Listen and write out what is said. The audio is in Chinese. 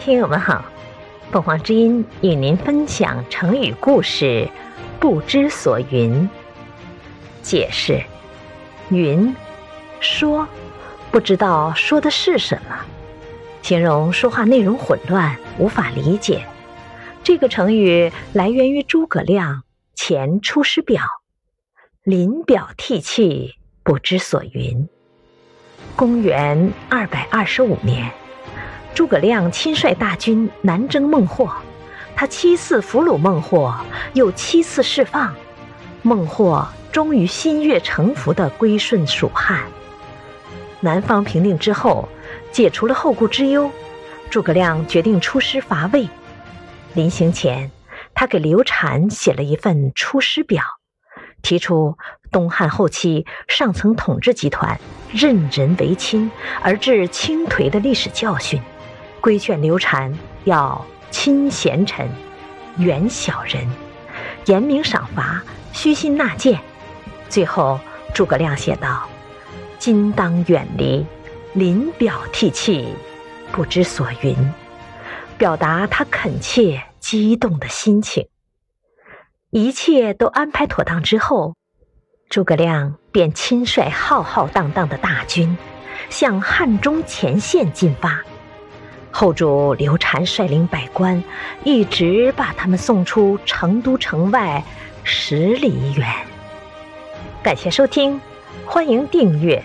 听友们好，凤凰之音与您分享成语故事“不知所云”。解释：云，说，不知道说的是什么，形容说话内容混乱，无法理解。这个成语来源于诸葛亮《前出师表》，临表涕泣，不知所云。公元二百二十五年。诸葛亮亲率大军南征孟获，他七次俘虏孟获，又七次释放，孟获终于心悦诚服地归顺蜀汉。南方平定之后，解除了后顾之忧，诸葛亮决定出师伐魏。临行前，他给刘禅写了一份出师表，提出东汉后期上层统治集团任人唯亲而致倾颓的历史教训。规劝刘禅要亲贤臣，远小人，严明赏罚，虚心纳谏。最后，诸葛亮写道：“今当远离，临表涕泣，不知所云。”表达他恳切、激动的心情。一切都安排妥当之后，诸葛亮便亲率浩浩荡荡的大军，向汉中前线进发。后主刘禅率领百官，一直把他们送出成都城外十里远。感谢收听，欢迎订阅。